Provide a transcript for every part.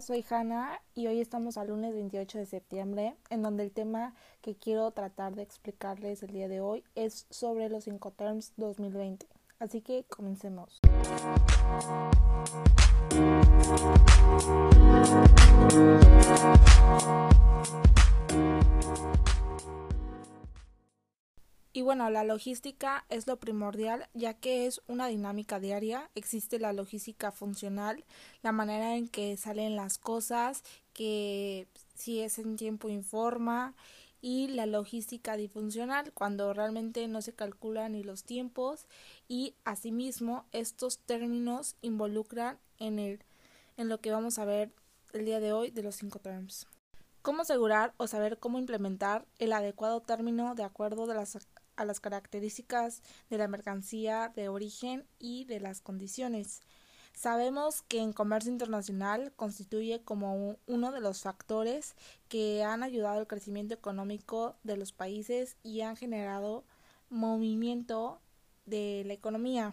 Soy Hanna y hoy estamos al lunes 28 de septiembre, en donde el tema que quiero tratar de explicarles el día de hoy es sobre los Incoterms 2020. Así que comencemos. Y bueno, la logística es lo primordial ya que es una dinámica diaria. Existe la logística funcional, la manera en que salen las cosas, que si es en tiempo informa y la logística disfuncional cuando realmente no se calculan ni los tiempos y asimismo estos términos involucran en el en lo que vamos a ver el día de hoy de los cinco terms. Cómo asegurar o saber cómo implementar el adecuado término de acuerdo de las a las características de la mercancía de origen y de las condiciones. Sabemos que en comercio internacional constituye como uno de los factores que han ayudado al crecimiento económico de los países y han generado movimiento de la economía.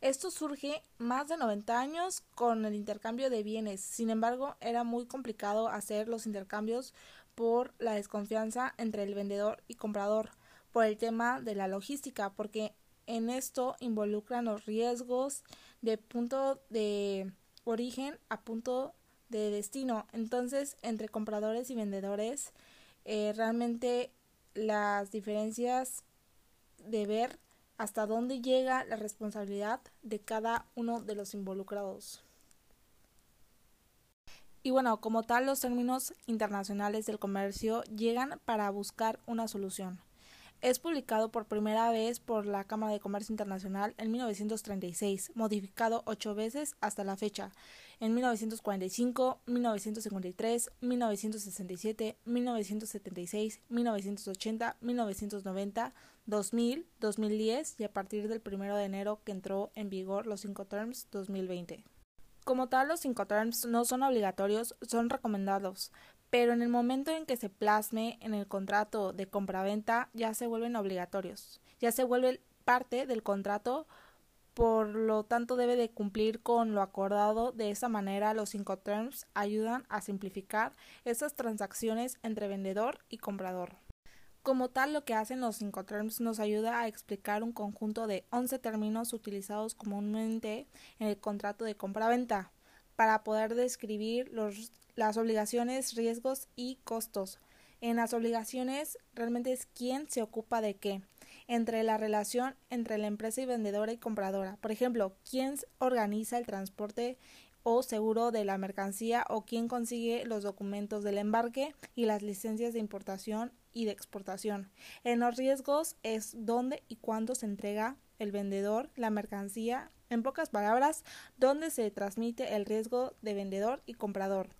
Esto surge más de 90 años con el intercambio de bienes. Sin embargo, era muy complicado hacer los intercambios por la desconfianza entre el vendedor y comprador por el tema de la logística, porque en esto involucran los riesgos de punto de origen a punto de destino. Entonces, entre compradores y vendedores, eh, realmente las diferencias de ver hasta dónde llega la responsabilidad de cada uno de los involucrados. Y bueno, como tal, los términos internacionales del comercio llegan para buscar una solución. Es publicado por primera vez por la Cámara de Comercio Internacional en 1936, modificado ocho veces hasta la fecha, en 1945, 1953, 1967, 1976, 1980, 1990, 2000, 2010 y a partir del 1 de enero que entró en vigor los cinco terms 2020. Como tal, los cinco terms no son obligatorios, son recomendados, pero en el momento en que se plasme en el contrato de compraventa ya se vuelven obligatorios, ya se vuelve parte del contrato, por lo tanto debe de cumplir con lo acordado. De esa manera, los cinco terms ayudan a simplificar esas transacciones entre vendedor y comprador. Como tal, lo que hacen los cinco terms nos ayuda a explicar un conjunto de 11 términos utilizados comúnmente en el contrato de compraventa para poder describir los las obligaciones, riesgos y costos. En las obligaciones realmente es quién se ocupa de qué, entre la relación entre la empresa y vendedora y compradora. Por ejemplo, quién organiza el transporte o seguro de la mercancía o quién consigue los documentos del embarque y las licencias de importación y de exportación. En los riesgos es dónde y cuándo se entrega el vendedor la mercancía, en pocas palabras, dónde se transmite el riesgo de vendedor y comprador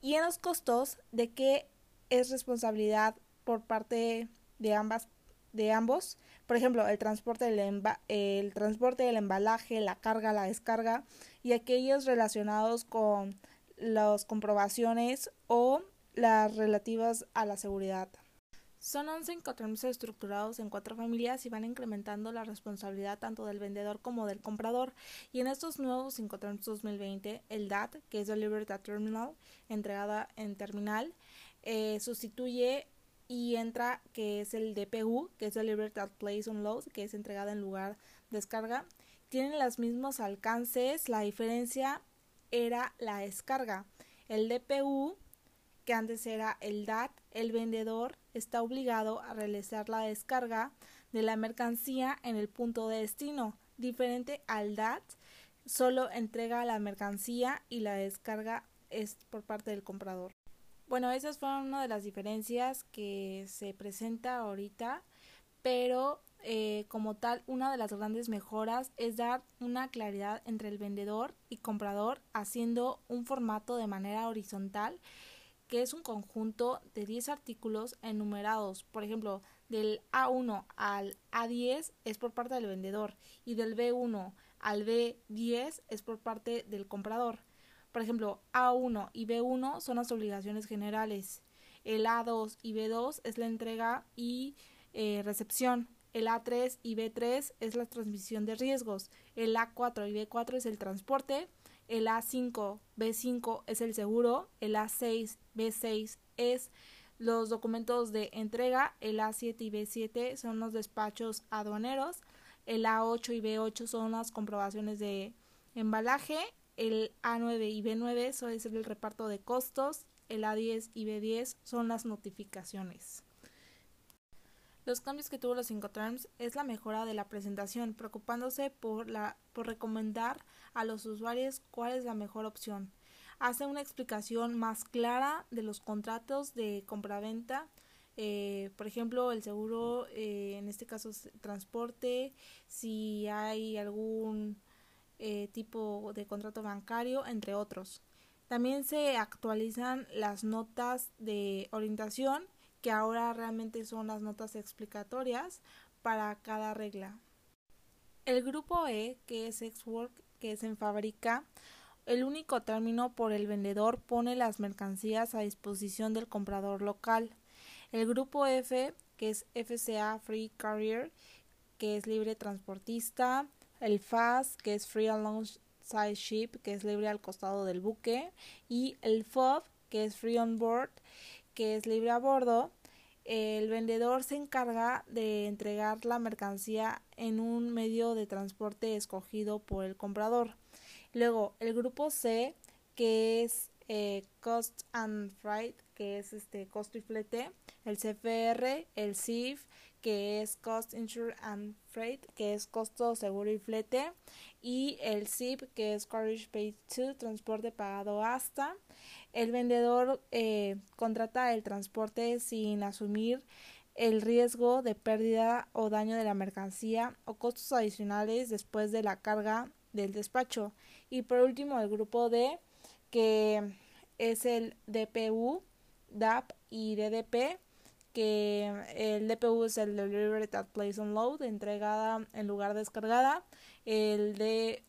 y en los costos de qué es responsabilidad por parte de ambas de ambos, por ejemplo, el transporte del el transporte del embalaje, la carga, la descarga y aquellos relacionados con las comprobaciones o las relativas a la seguridad. Son 11 incoterms estructurados en cuatro familias y van incrementando la responsabilidad tanto del vendedor como del comprador. Y en estos nuevos Incoterms 2020, el DAT, que es Delivered at Terminal, entregada en terminal, eh, sustituye y entra que es el DPU, que es Delivered at Place Unload, que es entregada en lugar de descarga. Tienen los mismos alcances, la diferencia era la descarga. El DPU que antes era el DAT, el vendedor está obligado a realizar la descarga de la mercancía en el punto de destino. Diferente al DAT, solo entrega la mercancía y la descarga es por parte del comprador. Bueno, esas fueron una de las diferencias que se presenta ahorita, pero eh, como tal, una de las grandes mejoras es dar una claridad entre el vendedor y comprador haciendo un formato de manera horizontal que es un conjunto de 10 artículos enumerados. Por ejemplo, del A1 al A10 es por parte del vendedor y del B1 al B10 es por parte del comprador. Por ejemplo, A1 y B1 son las obligaciones generales. El A2 y B2 es la entrega y eh, recepción. El A3 y B3 es la transmisión de riesgos. El A4 y B4 es el transporte el A5, B5 es el seguro, el A6, B6 es los documentos de entrega, el A7 y B7 son los despachos aduaneros, el A8 y B8 son las comprobaciones de embalaje, el A9 y B9 son el reparto de costos, el A10 y B10 son las notificaciones. Los cambios que tuvo los Incoterms es la mejora de la presentación, preocupándose por, la, por recomendar a los usuarios cuál es la mejor opción. Hace una explicación más clara de los contratos de compraventa, eh, por ejemplo, el seguro, eh, en este caso transporte, si hay algún eh, tipo de contrato bancario, entre otros. También se actualizan las notas de orientación que ahora realmente son las notas explicatorias para cada regla. El grupo E, que es X-Work, que es en fábrica, el único término por el vendedor pone las mercancías a disposición del comprador local. El grupo F, que es FCA Free Carrier, que es libre transportista. El FAS, que es Free Alongside Ship, que es libre al costado del buque. Y el FOB, que es Free On Board, que es libre a bordo, el vendedor se encarga de entregar la mercancía en un medio de transporte escogido por el comprador. Luego, el grupo C, que es eh, Cost and Freight, que es este costo y flete, el CFR, el CIF, que es Cost, Insure and Freight, que es costo, seguro y flete, y el CIP, que es Carriage Paid to, transporte pagado hasta, el vendedor eh, contrata el transporte sin asumir el riesgo de pérdida o daño de la mercancía o costos adicionales después de la carga del despacho. Y por último, el grupo D, que es el DPU, DAP y DDP, que el DPU es el Delivered at Place on Load, entregada en lugar descargada. El D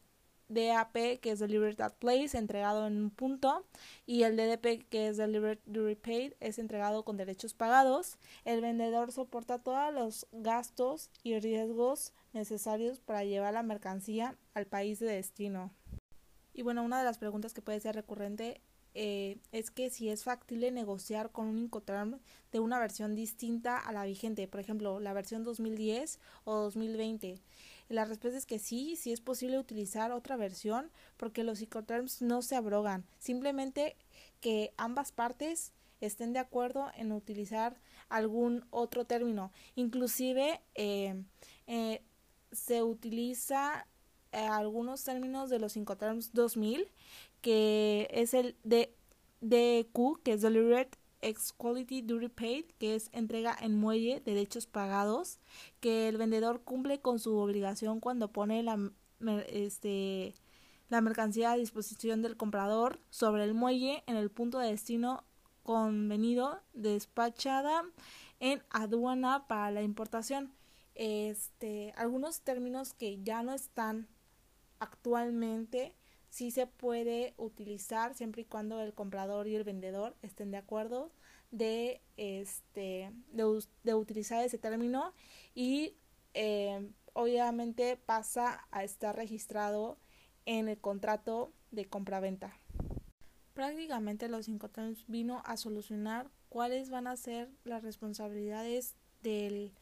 DAP, que es Delivered at Place, entregado en un punto, y el DDP, que es Delivered Duty Paid, es entregado con derechos pagados. El vendedor soporta todos los gastos y riesgos necesarios para llevar la mercancía al país de destino. Y bueno, una de las preguntas que puede ser recurrente eh, es que si es factible negociar con un Incoterm de una versión distinta a la vigente, por ejemplo, la versión 2010 o 2020. La respuesta es que sí, sí es posible utilizar otra versión porque los Incoterms no se abrogan, simplemente que ambas partes estén de acuerdo en utilizar algún otro término. Inclusive eh, eh, se utiliza algunos términos de los Incoterms 2000 que es el de DQ, que es Delivered Ex Quality Duty Paid, que es entrega en muelle, derechos pagados, que el vendedor cumple con su obligación cuando pone la, este, la mercancía a disposición del comprador sobre el muelle en el punto de destino convenido, despachada en aduana para la importación. Este, algunos términos que ya no están actualmente sí se puede utilizar siempre y cuando el comprador y el vendedor estén de acuerdo de este de, utilizar ese término y eh, obviamente pasa a estar registrado en el contrato de compraventa. Prácticamente los Incoterms vino a solucionar cuáles van a ser las responsabilidades del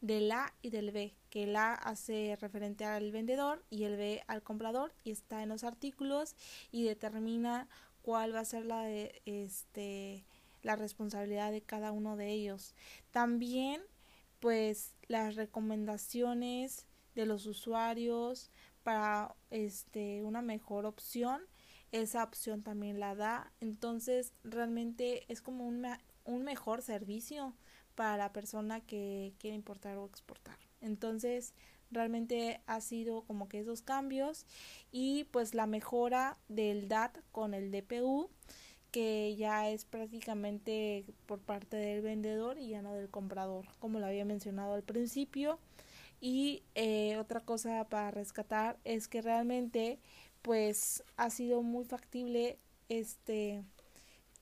del A y del B, que el A hace referente al vendedor y el B al comprador y está en los artículos y determina cuál va a ser la de, este la responsabilidad de cada uno de ellos. También pues las recomendaciones de los usuarios para este una mejor opción esa opción también la da entonces realmente es como un, un mejor servicio para la persona que quiere importar o exportar. Entonces, realmente ha sido como que esos cambios y pues la mejora del DAT con el DPU que ya es prácticamente por parte del vendedor y ya no del comprador, como lo había mencionado al principio. Y eh, otra cosa para rescatar es que realmente pues ha sido muy factible este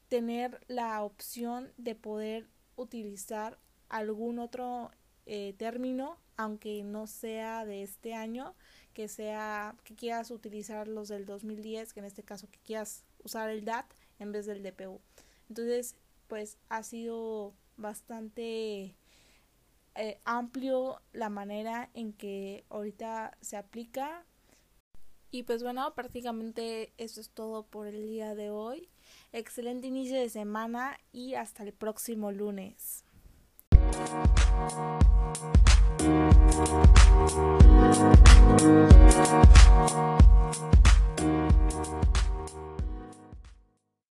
tener la opción de poder utilizar algún otro eh, término aunque no sea de este año, que sea que quieras utilizar los del 2010, que en este caso que quieras usar el DAT en vez del DPU. Entonces, pues ha sido bastante eh, amplio la manera en que ahorita se aplica. Y pues bueno, prácticamente eso es todo por el día de hoy. Excelente inicio de semana y hasta el próximo lunes.